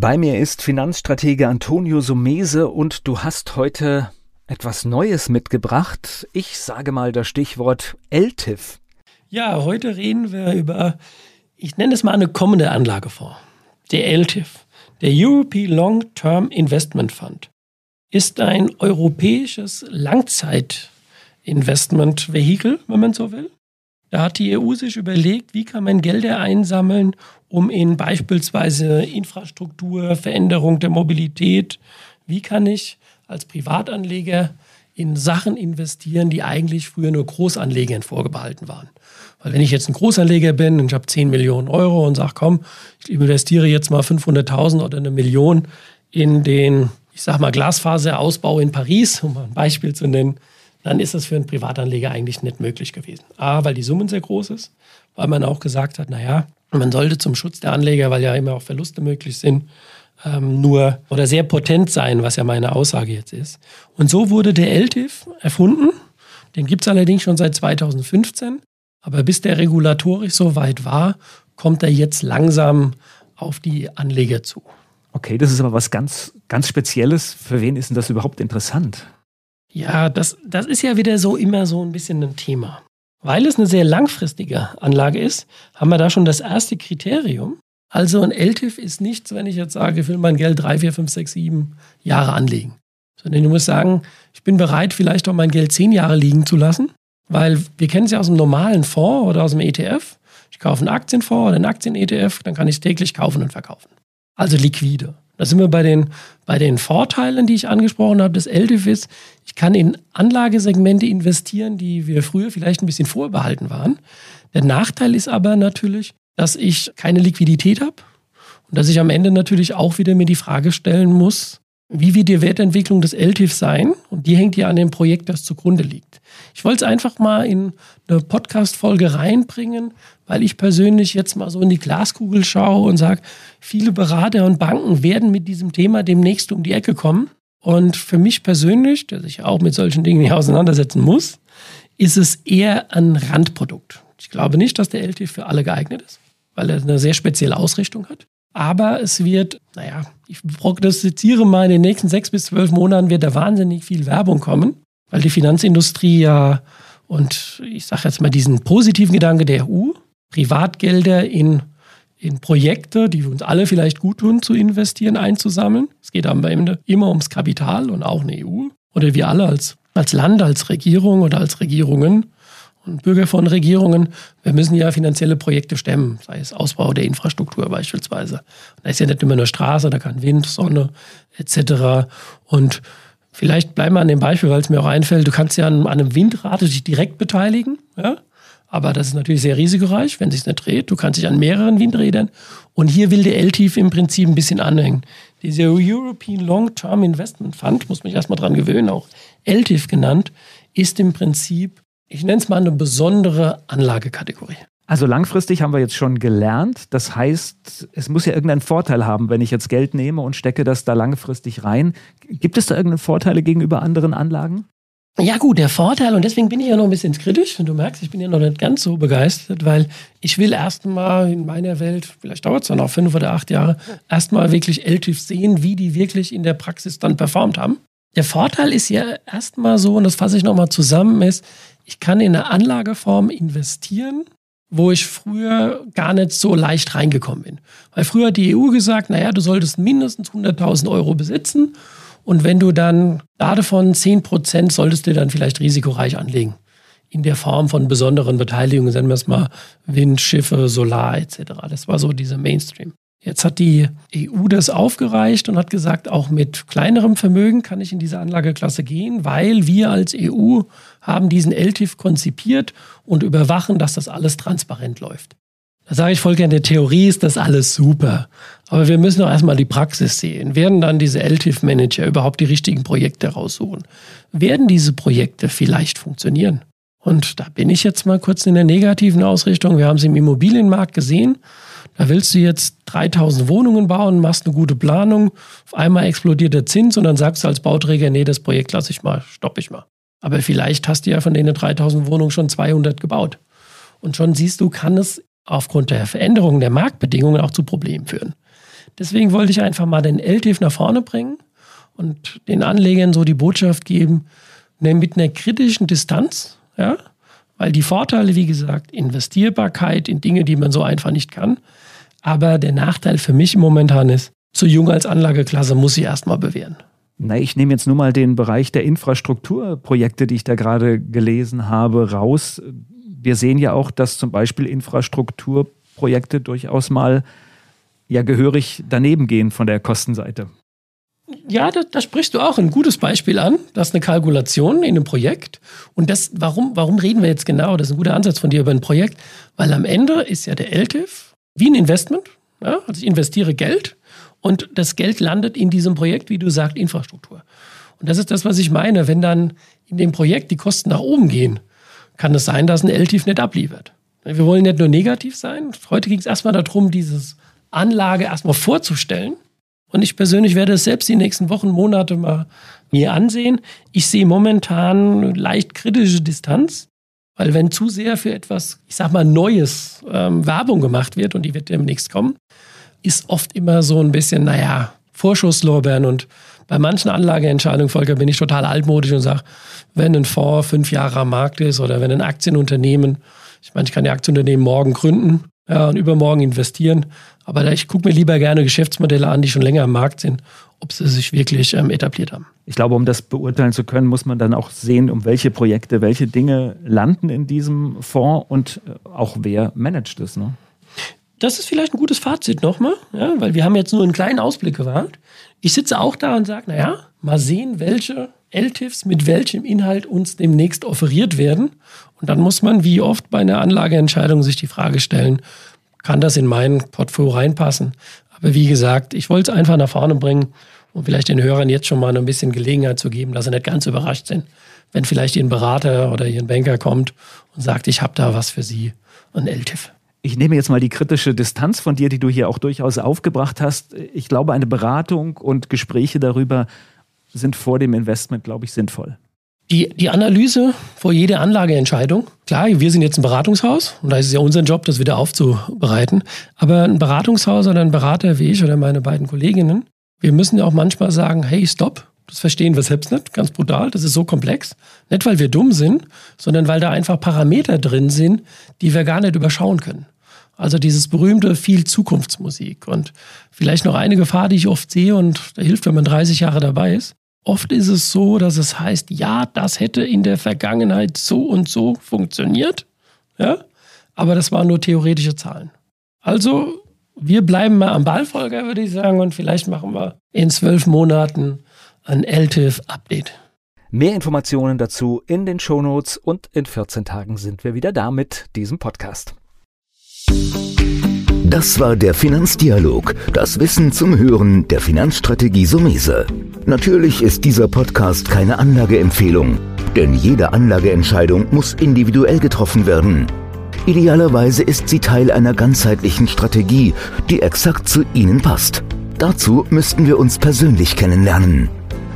Bei mir ist Finanzstratege Antonio Sumese und du hast heute etwas Neues mitgebracht. Ich sage mal das Stichwort LTIF. Ja, heute reden wir über, ich nenne es mal eine kommende Anlagefonds. Der LTIF, der European Long Term Investment Fund, ist ein europäisches Langzeitinvestmentvehikel, wenn man so will. Da hat die EU sich überlegt, wie kann man Gelder einsammeln, um in beispielsweise Infrastruktur, Veränderung der Mobilität, wie kann ich als Privatanleger in Sachen investieren, die eigentlich früher nur Großanlegern vorgebehalten waren. Weil wenn ich jetzt ein Großanleger bin und ich habe 10 Millionen Euro und sage, komm, ich investiere jetzt mal 500.000 oder eine Million in den, ich sage mal, Glasfaserausbau in Paris, um mal ein Beispiel zu nennen, dann ist das für einen Privatanleger eigentlich nicht möglich gewesen. A, weil die Summen sehr groß ist, weil man auch gesagt hat, naja, man sollte zum Schutz der Anleger, weil ja immer auch Verluste möglich sind, ähm, nur oder sehr potent sein, was ja meine Aussage jetzt ist. Und so wurde der LTIF erfunden. Den gibt es allerdings schon seit 2015. Aber bis der regulatorisch so weit war, kommt er jetzt langsam auf die Anleger zu. Okay, das ist aber was ganz, ganz Spezielles. Für wen ist denn das überhaupt interessant? Ja, das, das ist ja wieder so immer so ein bisschen ein Thema. Weil es eine sehr langfristige Anlage ist, haben wir da schon das erste Kriterium. Also ein LTIF ist nichts, wenn ich jetzt sage, ich will mein Geld drei, vier, fünf, sechs, sieben Jahre anlegen. Sondern du musst sagen, ich bin bereit, vielleicht auch mein Geld zehn Jahre liegen zu lassen, weil wir kennen es ja aus dem normalen Fonds oder aus dem ETF. Ich kaufe einen Aktienfonds oder einen Aktien-ETF, dann kann ich es täglich kaufen und verkaufen. Also liquide. Da sind wir bei den, bei den Vorteilen, die ich angesprochen habe, des LTIFs. Ich kann in Anlagesegmente investieren, die wir früher vielleicht ein bisschen vorbehalten waren. Der Nachteil ist aber natürlich, dass ich keine Liquidität habe und dass ich am Ende natürlich auch wieder mir die Frage stellen muss, wie wird die Wertentwicklung des LTIF sein? Und die hängt ja an dem Projekt, das zugrunde liegt. Ich wollte es einfach mal in eine Podcast-Folge reinbringen, weil ich persönlich jetzt mal so in die Glaskugel schaue und sage, viele Berater und Banken werden mit diesem Thema demnächst um die Ecke kommen. Und für mich persönlich, der sich auch mit solchen Dingen nicht auseinandersetzen muss, ist es eher ein Randprodukt. Ich glaube nicht, dass der LTIF für alle geeignet ist, weil er eine sehr spezielle Ausrichtung hat. Aber es wird, naja, ich prognostiziere mal, in den nächsten sechs bis zwölf Monaten wird da wahnsinnig viel Werbung kommen, weil die Finanzindustrie ja, und ich sage jetzt mal diesen positiven Gedanke der EU, Privatgelder in, in Projekte, die uns alle vielleicht gut tun, zu investieren, einzusammeln. Es geht am Ende immer ums Kapital und auch eine EU. Oder wir alle als, als Land, als Regierung oder als Regierungen Bürger von Regierungen, wir müssen ja finanzielle Projekte stemmen, sei es Ausbau der Infrastruktur beispielsweise. Da ist ja nicht immer nur Straße, da kann Wind, Sonne etc. Und vielleicht bleiben wir an dem Beispiel, weil es mir auch einfällt, du kannst ja an, einem Windrad dich direkt beteiligen, ja? aber das ist natürlich sehr risikoreich, wenn es sich nicht dreht. Du kannst dich an mehreren Windrädern und hier will der LTIF im Prinzip ein bisschen anhängen. Dieser European Long-Term Investment Fund, muss mich erstmal dran gewöhnen, auch LTIF genannt, ist im Prinzip ich nenne es mal eine besondere Anlagekategorie. Also langfristig haben wir jetzt schon gelernt. Das heißt, es muss ja irgendeinen Vorteil haben, wenn ich jetzt Geld nehme und stecke das da langfristig rein. Gibt es da irgendeine Vorteile gegenüber anderen Anlagen? Ja gut, der Vorteil, und deswegen bin ich ja noch ein bisschen kritisch, und du merkst, ich bin ja noch nicht ganz so begeistert, weil ich will erstmal in meiner Welt, vielleicht dauert es dann auch fünf oder acht Jahre, erstmal wirklich LTIF sehen, wie die wirklich in der Praxis dann performt haben. Der Vorteil ist ja erstmal so, und das fasse ich nochmal zusammen, ist, ich kann in eine Anlageform investieren, wo ich früher gar nicht so leicht reingekommen bin. Weil früher hat die EU gesagt, naja, du solltest mindestens 100.000 Euro besitzen und wenn du dann davon 10 Prozent solltest du dann vielleicht risikoreich anlegen. In der Form von besonderen Beteiligungen, nennen wir es mal Wind, Schiffe, Solar etc. Das war so diese Mainstream. Jetzt hat die EU das aufgereicht und hat gesagt, auch mit kleinerem Vermögen kann ich in diese Anlageklasse gehen, weil wir als EU haben diesen LTIF konzipiert und überwachen, dass das alles transparent läuft. Da sage ich Volker, in der Theorie ist das alles super. Aber wir müssen doch erstmal die Praxis sehen. Werden dann diese LTIF-Manager überhaupt die richtigen Projekte raussuchen? Werden diese Projekte vielleicht funktionieren? Und da bin ich jetzt mal kurz in der negativen Ausrichtung. Wir haben es im Immobilienmarkt gesehen. Da willst du jetzt 3000 Wohnungen bauen, machst eine gute Planung. Auf einmal explodiert der Zins und dann sagst du als Bauträger, nee, das Projekt lasse ich mal, stoppe ich mal. Aber vielleicht hast du ja von denen 3000 Wohnungen schon 200 gebaut. Und schon siehst du, kann es aufgrund der Veränderungen der Marktbedingungen auch zu Problemen führen. Deswegen wollte ich einfach mal den LTIF nach vorne bringen und den Anlegern so die Botschaft geben, ne, mit einer kritischen Distanz, ja, weil die Vorteile, wie gesagt, Investierbarkeit in Dinge, die man so einfach nicht kann. Aber der Nachteil für mich momentan ist, zu jung als Anlageklasse muss ich erstmal bewähren. Na, ich nehme jetzt nur mal den Bereich der Infrastrukturprojekte, die ich da gerade gelesen habe, raus wir sehen ja auch, dass zum Beispiel Infrastrukturprojekte durchaus mal ja gehörig daneben gehen von der Kostenseite. Ja, da, da, sprichst du auch ein gutes Beispiel an. Das ist eine Kalkulation in einem Projekt. Und das, warum, warum reden wir jetzt genau? Das ist ein guter Ansatz von dir über ein Projekt, weil am Ende ist ja der LTIF wie ein Investment. Ja? Also ich investiere Geld und das Geld landet in diesem Projekt, wie du sagst, Infrastruktur. Und das ist das, was ich meine. Wenn dann in dem Projekt die Kosten nach oben gehen, kann es sein, dass ein LTIF nicht abliefert. Wir wollen nicht nur negativ sein. Heute ging es erstmal darum, dieses Anlage erstmal vorzustellen. Und ich persönlich werde es selbst die nächsten Wochen, Monate mal mir ansehen. Ich sehe momentan leicht kritische Distanz, weil wenn zu sehr für etwas, ich sag mal, Neues ähm, Werbung gemacht wird und die wird demnächst kommen, ist oft immer so ein bisschen, naja, Vorschusslorbeeren und bei manchen Anlageentscheidungen, Volker, bin ich total altmodisch und sage, wenn ein Fonds fünf Jahre am Markt ist oder wenn ein Aktienunternehmen, ich meine, ich kann die Aktienunternehmen morgen gründen ja, und übermorgen investieren, aber ich gucke mir lieber gerne Geschäftsmodelle an, die schon länger am Markt sind, ob sie sich wirklich ähm, etabliert haben. Ich glaube, um das beurteilen zu können, muss man dann auch sehen, um welche Projekte, welche Dinge landen in diesem Fonds und äh, auch wer managt es. Ne? Das ist vielleicht ein gutes Fazit nochmal, ja, weil wir haben jetzt nur einen kleinen Ausblick gewagt. Ich sitze auch da und sage, naja, mal sehen, welche LTIFs mit welchem Inhalt uns demnächst offeriert werden. Und dann muss man, wie oft bei einer Anlageentscheidung, sich die Frage stellen, kann das in mein Portfolio reinpassen? Aber wie gesagt, ich wollte es einfach nach vorne bringen und vielleicht den Hörern jetzt schon mal ein bisschen Gelegenheit zu geben, dass sie nicht ganz überrascht sind, wenn vielleicht Ihr Berater oder Ihr Banker kommt und sagt, ich habe da was für Sie, ein LTIF. Ich nehme jetzt mal die kritische Distanz von dir, die du hier auch durchaus aufgebracht hast. Ich glaube, eine Beratung und Gespräche darüber sind vor dem Investment, glaube ich, sinnvoll. Die, die Analyse vor jeder Anlageentscheidung, klar, wir sind jetzt ein Beratungshaus und da ist es ja unser Job, das wieder aufzubereiten. Aber ein Beratungshaus oder ein Berater wie ich oder meine beiden Kolleginnen, wir müssen ja auch manchmal sagen, hey, stopp, das verstehen wir selbst nicht, ganz brutal, das ist so komplex. Nicht, weil wir dumm sind, sondern weil da einfach Parameter drin sind, die wir gar nicht überschauen können. Also dieses berühmte viel Zukunftsmusik. Und vielleicht noch eine Gefahr, die ich oft sehe und da hilft, wenn man 30 Jahre dabei ist. Oft ist es so, dass es heißt, ja, das hätte in der Vergangenheit so und so funktioniert. Ja, aber das waren nur theoretische Zahlen. Also, wir bleiben mal am Ballfolger, würde ich sagen, und vielleicht machen wir in zwölf Monaten ein LTIF-Update. Mehr Informationen dazu in den Shownotes und in 14 Tagen sind wir wieder da mit diesem Podcast. Das war der Finanzdialog, das Wissen zum Hören der Finanzstrategie Sumese. Natürlich ist dieser Podcast keine Anlageempfehlung, denn jede Anlageentscheidung muss individuell getroffen werden. Idealerweise ist sie Teil einer ganzheitlichen Strategie, die exakt zu Ihnen passt. Dazu müssten wir uns persönlich kennenlernen.